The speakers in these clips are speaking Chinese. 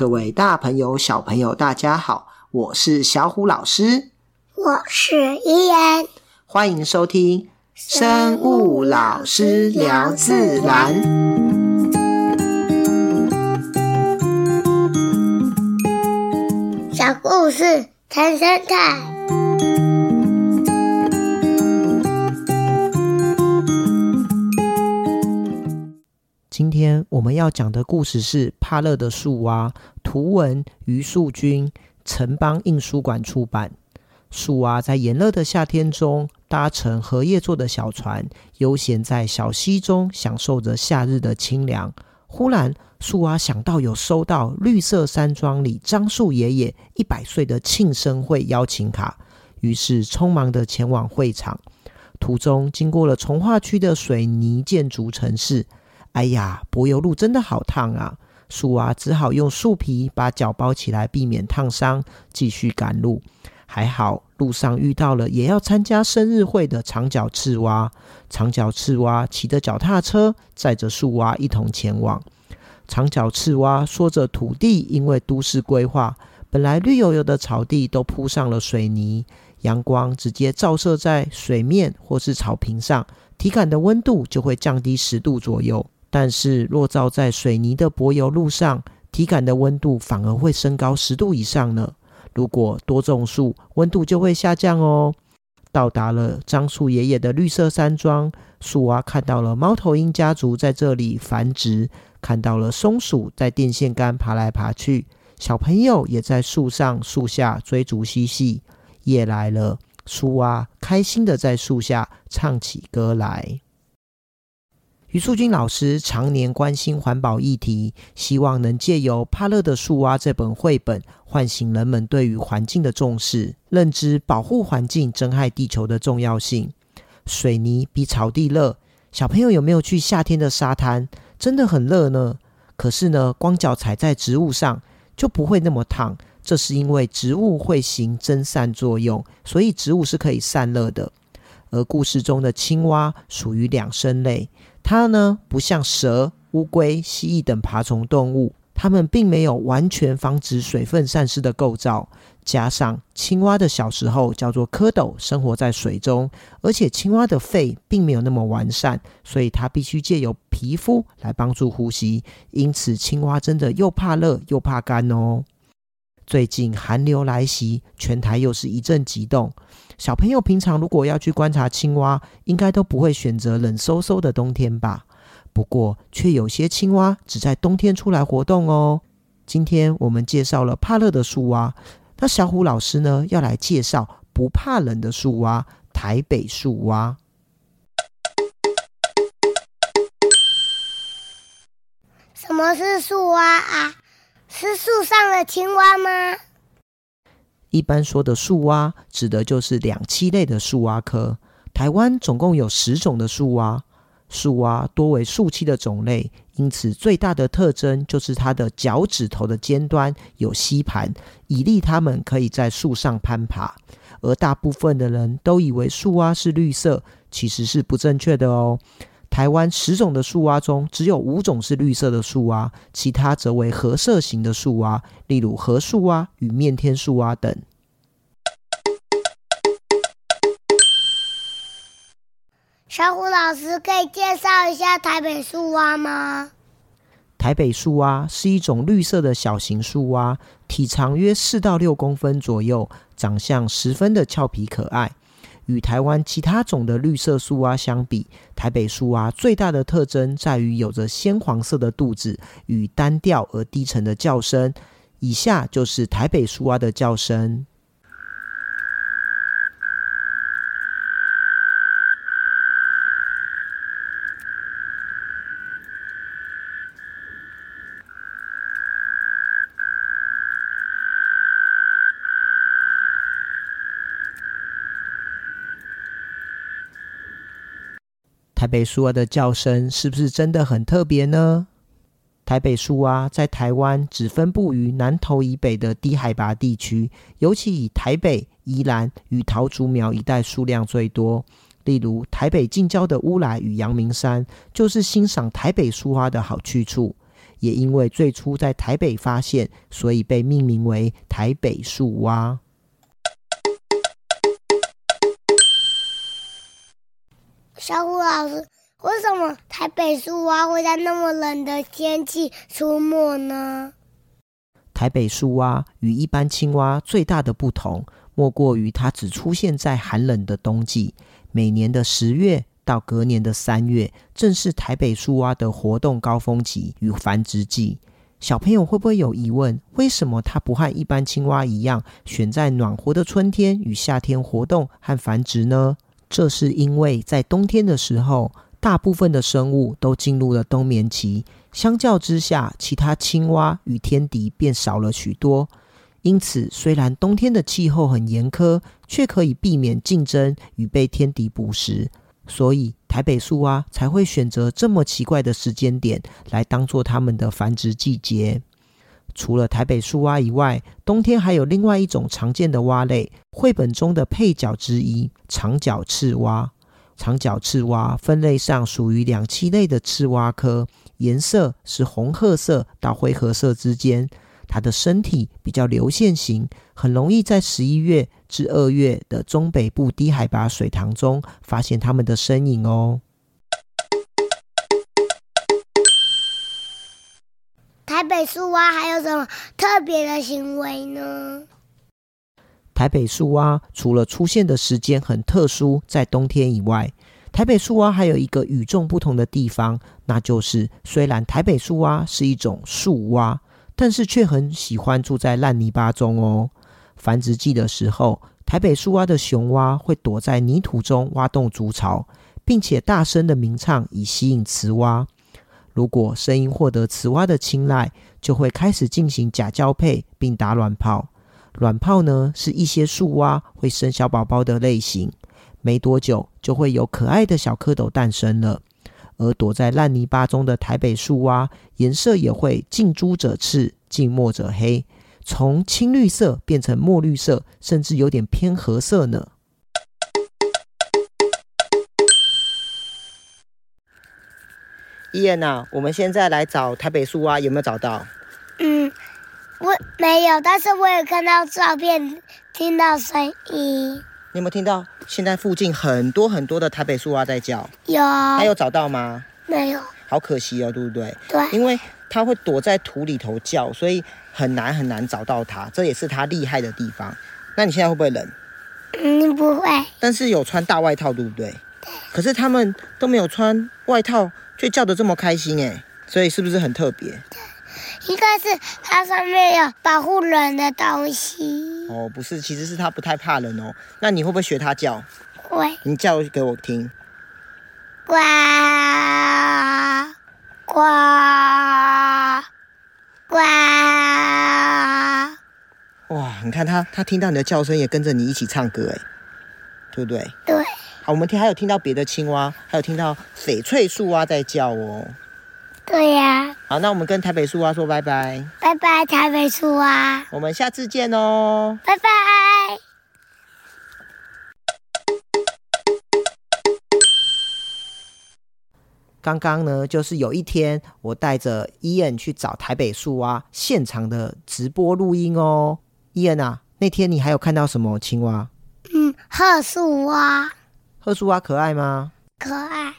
各位大朋友、小朋友，大家好，我是小虎老师，我是伊言，欢迎收听生物老师聊自然。小故事谈生态。今天我们要讲的故事是怕热的树蛙，图文于树君，城邦印书馆出版。树蛙在炎热的夏天中，搭乘荷叶做的小船，悠闲在小溪中，享受着夏日的清凉。忽然，树蛙想到有收到绿色山庄里樟树爷爷一百岁的庆生会邀请卡，于是匆忙地前往会场。途中经过了从化区的水泥建筑城市。哎呀，柏油路真的好烫啊！树蛙只好用树皮把脚包起来，避免烫伤，继续赶路。还好路上遇到了也要参加生日会的长脚赤蛙。长脚赤蛙骑着脚踏车，载着树蛙一同前往。长脚赤蛙说着，土地因为都市规划，本来绿油油的草地都铺上了水泥，阳光直接照射在水面或是草坪上，体感的温度就会降低十度左右。但是，若照在水泥的柏油路上，体感的温度反而会升高十度以上呢。如果多种树，温度就会下降哦。到达了樟树爷爷的绿色山庄，树蛙看到了猫头鹰家族在这里繁殖，看到了松鼠在电线杆爬来爬去，小朋友也在树上、树下追逐嬉戏。夜来了，树蛙开心的在树下唱起歌来。余素君老师常年关心环保议题，希望能借由《怕热的树蛙》这本绘本，唤醒人们对于环境的重视，认知保护环境、珍爱地球的重要性。水泥比草地热，小朋友有没有去夏天的沙滩？真的很热呢。可是呢，光脚踩在植物上就不会那么烫，这是因为植物会行蒸散作用，所以植物是可以散热的。而故事中的青蛙属于两生类。它呢，不像蛇、乌龟、蜥蜴等爬虫动物，它们并没有完全防止水分散失的构造。加上青蛙的小时候叫做蝌蚪，生活在水中，而且青蛙的肺并没有那么完善，所以它必须借由皮肤来帮助呼吸。因此，青蛙真的又怕热又怕干哦。最近寒流来袭，全台又是一阵急冻。小朋友平常如果要去观察青蛙，应该都不会选择冷飕飕的冬天吧？不过，却有些青蛙只在冬天出来活动哦。今天我们介绍了怕热的树蛙，那小虎老师呢，要来介绍不怕冷的树蛙——台北树蛙。什么是树蛙啊？是树上的青蛙吗？一般说的树蛙，指的就是两栖类的树蛙科。台湾总共有十种的树蛙，树蛙多为树栖的种类，因此最大的特征就是它的脚趾头的尖端有吸盘，以利它们可以在树上攀爬。而大部分的人都以为树蛙是绿色，其实是不正确的哦。台湾十种的树蛙中，只有五种是绿色的树蛙，其他则为褐色型的树蛙，例如河树蛙与面天树蛙等。小虎老师可以介绍一下台北树蛙吗？台北树蛙是一种绿色的小型树蛙，体长约四到六公分左右，长相十分的俏皮可爱。与台湾其他种的绿色树蛙相比，台北树蛙最大的特征在于有着鲜黄色的肚子与单调而低沉的叫声。以下就是台北树蛙的叫声。台北树蛙的叫声是不是真的很特别呢？台北树蛙在台湾只分布于南投以北的低海拔地区，尤其以台北、宜兰与桃竹苗一带数量最多。例如，台北近郊的乌来与阳明山就是欣赏台北树蛙的好去处。也因为最初在台北发现，所以被命名为台北树蛙。小虎老师，为什么台北树蛙会在那么冷的天气出没呢？台北树蛙与一般青蛙最大的不同，莫过于它只出现在寒冷的冬季。每年的十月到隔年的三月，正是台北树蛙的活动高峰期与繁殖季。小朋友会不会有疑问？为什么它不和一般青蛙一样，选在暖和的春天与夏天活动和繁殖呢？这是因为在冬天的时候，大部分的生物都进入了冬眠期。相较之下，其他青蛙与天敌便少了许多。因此，虽然冬天的气候很严苛，却可以避免竞争与被天敌捕食。所以，台北树蛙才会选择这么奇怪的时间点来当做它们的繁殖季节。除了台北树蛙以外，冬天还有另外一种常见的蛙类，绘本中的配角之一——长脚赤蛙。长脚赤蛙分类上属于两栖类的赤蛙科，颜色是红褐色到灰褐色之间。它的身体比较流线型，很容易在十一月至二月的中北部低海拔水塘中发现它们的身影哦。台北树蛙还有什么特别的行为呢？台北树蛙除了出现的时间很特殊，在冬天以外，台北树蛙还有一个与众不同的地方，那就是虽然台北树蛙是一种树蛙，但是却很喜欢住在烂泥巴中哦。繁殖季的时候，台北树蛙的雄蛙会躲在泥土中挖洞筑巢，并且大声的鸣唱以吸引雌蛙。如果声音获得雌蛙的青睐，就会开始进行假交配并打卵泡。卵泡呢，是一些树蛙会生小宝宝的类型，没多久就会有可爱的小蝌蚪诞生了。而躲在烂泥巴中的台北树蛙，颜色也会近朱者赤，近墨者黑，从青绿色变成墨绿色，甚至有点偏褐色呢。伊恩呐，我们现在来找台北树蛙，有没有找到？嗯。我没有，但是我有看到照片，听到声音。你有没有听到？现在附近很多很多的台北树蛙在叫。有。还有找到吗？没有。好可惜哦，对不对？对。因为它会躲在土里头叫，所以很难很难找到它。这也是它厉害的地方。那你现在会不会冷？嗯，不会。但是有穿大外套，对不对？对。可是他们都没有穿外套，却叫的这么开心哎，所以是不是很特别？应该是它上面有保护人的东西哦，不是，其实是它不太怕人哦。那你会不会学它叫？会。你叫给我听。呱呱呱！哇，你看它，它听到你的叫声也跟着你一起唱歌哎，对不对？对。好，我们听还有听到别的青蛙，还有听到翡翠树蛙在叫哦。对呀、啊，好，那我们跟台北树蛙说拜拜，拜拜，台北树蛙，我们下次见哦，拜拜。刚刚呢，就是有一天，我带着伊恩去找台北树蛙现场的直播录音哦。伊恩啊，那天你还有看到什么青蛙？嗯，褐树蛙。褐树蛙可爱吗？可爱。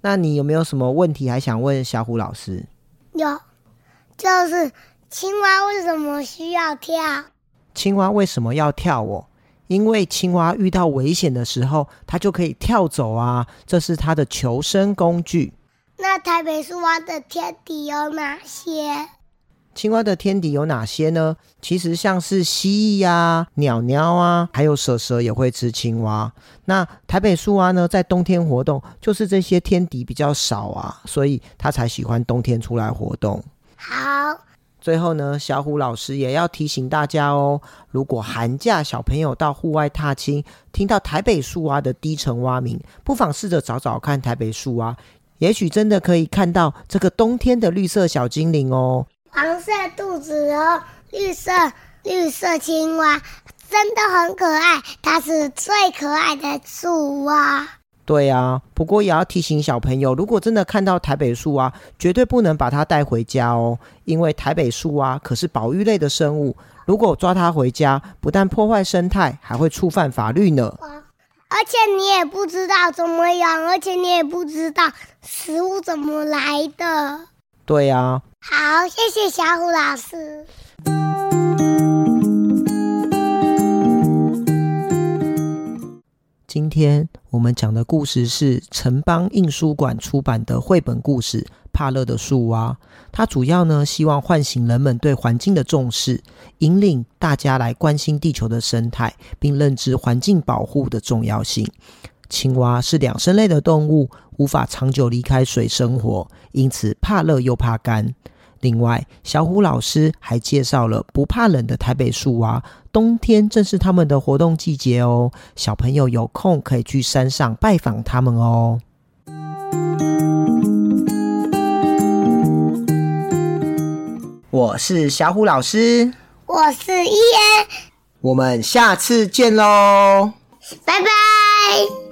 那你有没有什么问题还想问小虎老师？有，就是青蛙为什么需要跳？青蛙为什么要跳？哦，因为青蛙遇到危险的时候，它就可以跳走啊，这是它的求生工具。那台北树蛙的天敌有哪些？青蛙的天敌有哪些呢？其实像是蜥蜴呀、啊、鸟鸟啊，还有蛇蛇也会吃青蛙。那台北树蛙呢，在冬天活动，就是这些天敌比较少啊，所以它才喜欢冬天出来活动。好，最后呢，小虎老师也要提醒大家哦，如果寒假小朋友到户外踏青，听到台北树蛙的低沉蛙鸣，不妨试着找找看台北树蛙，也许真的可以看到这个冬天的绿色小精灵哦。黄色肚子哦绿色绿色青蛙真的很可爱，它是最可爱的树蛙。对啊，不过也要提醒小朋友，如果真的看到台北树蛙，绝对不能把它带回家哦，因为台北树蛙可是保育类的生物，如果抓它回家，不但破坏生态，还会触犯法律呢。而且你也不知道怎么养，而且你也不知道食物怎么来的。对啊。好，谢谢小虎老师。今天我们讲的故事是城邦印书馆出版的绘本故事《帕勒的树蛙》。它主要呢，希望唤醒人们对环境的重视，引领大家来关心地球的生态，并认知环境保护的重要性。青蛙是两生类的动物，无法长久离开水生活，因此怕热又怕干。另外，小虎老师还介绍了不怕冷的台北树蛙，冬天正是他们的活动季节哦。小朋友有空可以去山上拜访他们哦。我是小虎老师，我是伊恩，我们下次见喽，拜拜。